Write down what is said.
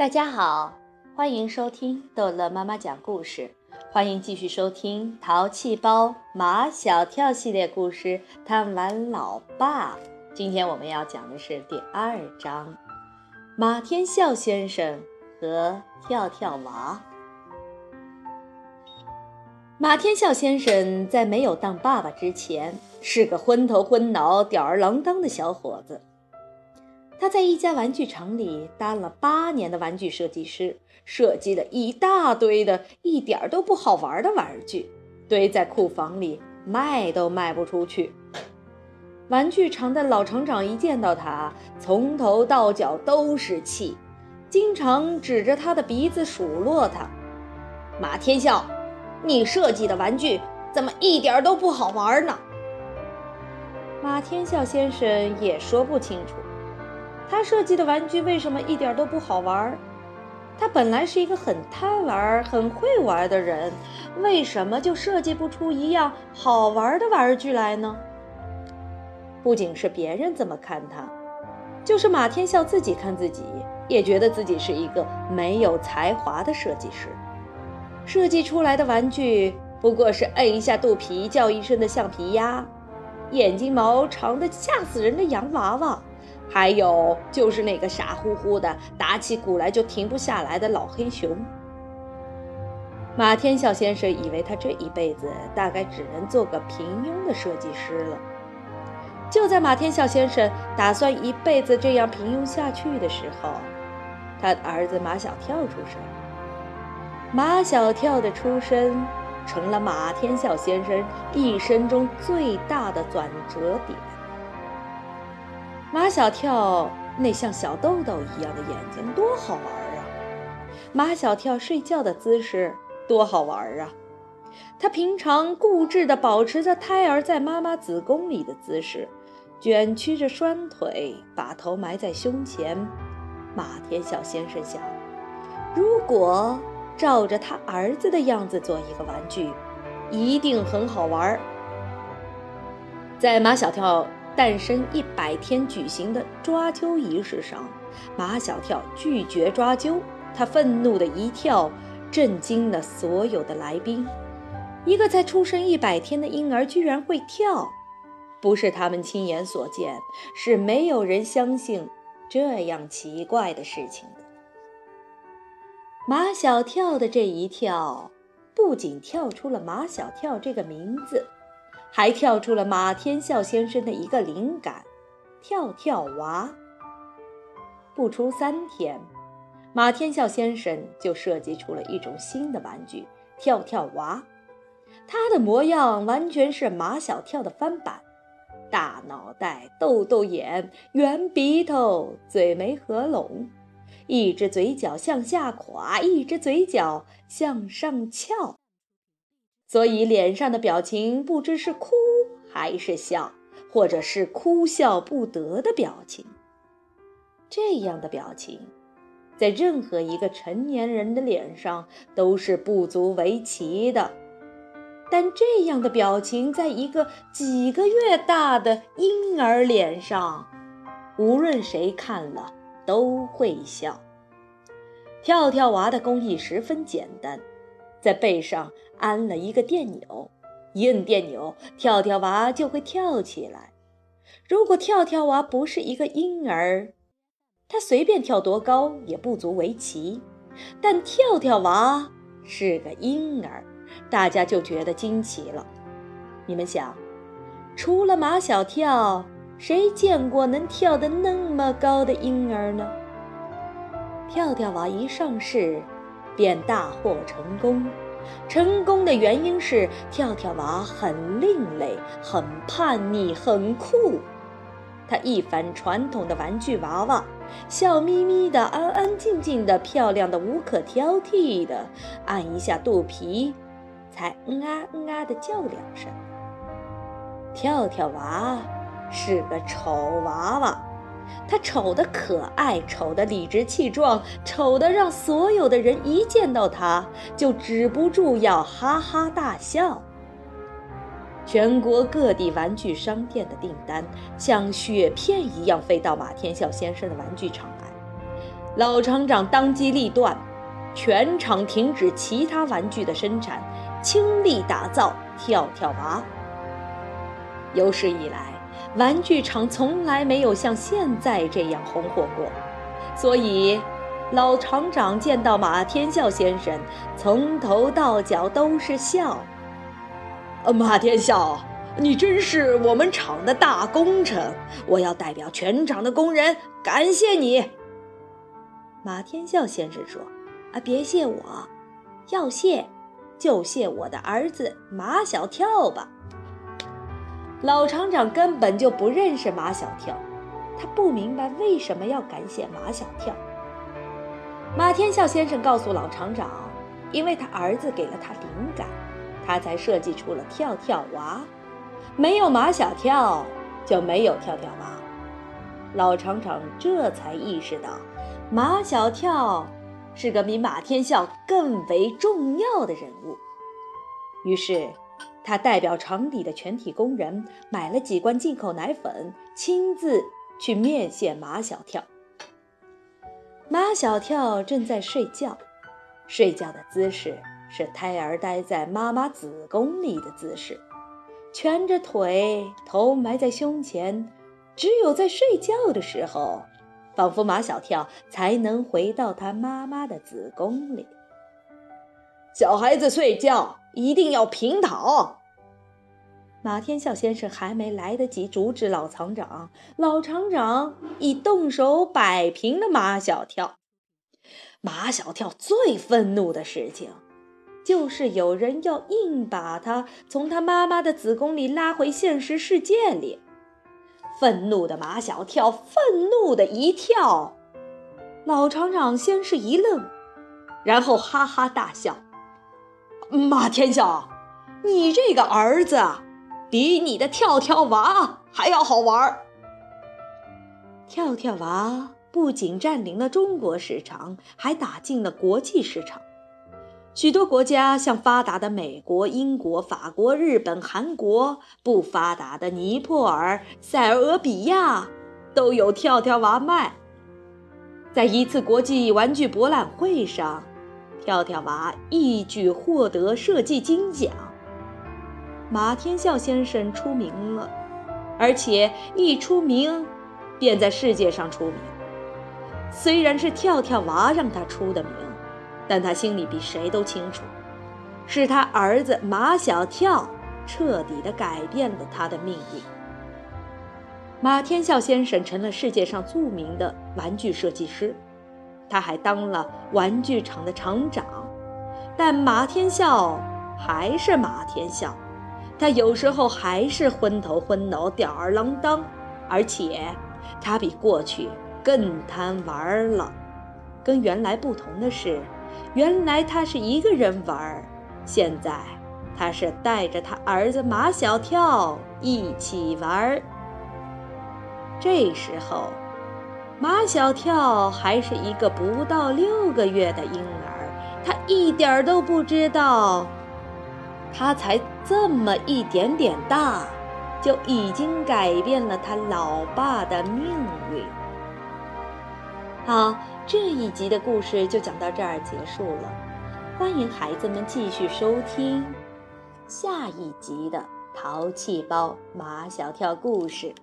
大家好，欢迎收听逗乐妈妈讲故事，欢迎继续收听《淘气包马小跳》系列故事《贪玩老爸》。今天我们要讲的是第二章：马天笑先生和跳跳娃。马天笑先生在没有当爸爸之前，是个昏头昏脑、吊儿郎当的小伙子。他在一家玩具厂里当了八年的玩具设计师，设计了一大堆的一点都不好玩的玩具，堆在库房里，卖都卖不出去。玩具厂的老厂长一见到他，从头到脚都是气，经常指着他的鼻子数落他：“马天笑，你设计的玩具怎么一点都不好玩呢？”马天笑先生也说不清楚。他设计的玩具为什么一点都不好玩？他本来是一个很贪玩、很会玩的人，为什么就设计不出一样好玩的玩具来呢？不仅是别人这么看他，就是马天笑自己看自己，也觉得自己是一个没有才华的设计师。设计出来的玩具不过是摁一下肚皮叫一声的橡皮鸭，眼睛毛长的吓死人的洋娃娃。还有就是那个傻乎乎的打起鼓来就停不下来的老黑熊。马天笑先生以为他这一辈子大概只能做个平庸的设计师了。就在马天笑先生打算一辈子这样平庸下去的时候，他的儿子马小跳出生。马小跳的出生成了马天笑先生一生中最大的转折点。马小跳那像小豆豆一样的眼睛多好玩啊！马小跳睡觉的姿势多好玩啊！他平常固执地保持着胎儿在妈妈子宫里的姿势，卷曲着双腿，把头埋在胸前。马天笑先生想，如果照着他儿子的样子做一个玩具，一定很好玩。在马小跳。诞生一百天举行的抓阄仪式上，马小跳拒绝抓阄，他愤怒的一跳，震惊了所有的来宾。一个才出生一百天的婴儿居然会跳，不是他们亲眼所见，是没有人相信这样奇怪的事情的。马小跳的这一跳，不仅跳出了马小跳这个名字。还跳出了马天笑先生的一个灵感，跳跳娃。不出三天，马天笑先生就设计出了一种新的玩具——跳跳娃。它的模样完全是马小跳的翻版：大脑袋、豆豆眼、圆鼻头、嘴没合拢，一只嘴角向下垮，一只嘴角向上翘。所以脸上的表情不知是哭还是笑，或者是哭笑不得的表情。这样的表情，在任何一个成年人的脸上都是不足为奇的，但这样的表情，在一个几个月大的婴儿脸上，无论谁看了都会笑。跳跳娃的工艺十分简单。在背上安了一个电钮，一摁电钮，跳跳娃就会跳起来。如果跳跳娃不是一个婴儿，他随便跳多高也不足为奇。但跳跳娃是个婴儿，大家就觉得惊奇了。你们想，除了马小跳，谁见过能跳得那么高的婴儿呢？跳跳娃一上市。便大获成功，成功的原因是跳跳娃很另类、很叛逆、很酷。他一反传统的玩具娃娃，笑眯眯的、安安静静的、漂亮的无可挑剔的，按一下肚皮，才嗯啊嗯啊的叫两声。跳跳娃是个丑娃娃。他丑得可爱，丑得理直气壮，丑得让所有的人一见到他就止不住要哈哈大笑。全国各地玩具商店的订单像雪片一样飞到马天笑先生的玩具厂来，老厂长当机立断，全场停止其他玩具的生产，倾力打造跳跳娃。有史以来，玩具厂从来没有像现在这样红火过，所以老厂长见到马天笑先生，从头到脚都是笑。马天笑，你真是我们厂的大功臣，我要代表全厂的工人感谢你。马天笑先生说：“啊，别谢我，要谢就谢我的儿子马小跳吧。”老厂长根本就不认识马小跳，他不明白为什么要感谢马小跳。马天笑先生告诉老厂长，因为他儿子给了他灵感，他才设计出了跳跳娃。没有马小跳，就没有跳跳娃。老厂长这才意识到。马小跳是个比马天笑更为重要的人物，于是他代表厂里的全体工人买了几罐进口奶粉，亲自去面见马小跳。马小跳正在睡觉，睡觉的姿势是胎儿待在妈妈子宫里的姿势，蜷着腿，头埋在胸前，只有在睡觉的时候。仿佛马小跳才能回到他妈妈的子宫里。小孩子睡觉一定要平躺。马天笑先生还没来得及阻止老厂长，老厂长已动手摆平了马小跳。马小跳最愤怒的事情，就是有人要硬把他从他妈妈的子宫里拉回现实世界里。愤怒的马小跳愤怒的一跳，老厂长先是一愣，然后哈哈大笑：“马天笑，你这个儿子比你的跳跳娃还要好玩。跳跳娃不仅占领了中国市场，还打进了国际市场。”许多国家，像发达的美国、英国、法国、日本、韩国，不发达的尼泊尔、塞尔俄比亚，都有跳跳娃卖。在一次国际玩具博览会上，跳跳娃一举获得设计金奖。马天笑先生出名了，而且一出名，便在世界上出名。虽然是跳跳娃让他出的名。但他心里比谁都清楚，是他儿子马小跳彻底的改变了他的命运。马天笑先生成了世界上著名的玩具设计师，他还当了玩具厂的厂长。但马天笑还是马天笑，他有时候还是昏头昏脑、吊儿郎当，而且他比过去更贪玩了。跟原来不同的是。原来他是一个人玩，现在他是带着他儿子马小跳一起玩。这时候，马小跳还是一个不到六个月的婴儿，他一点儿都不知道，他才这么一点点大，就已经改变了他老爸的命运。好。这一集的故事就讲到这儿结束了，欢迎孩子们继续收听下一集的《淘气包马小跳》故事。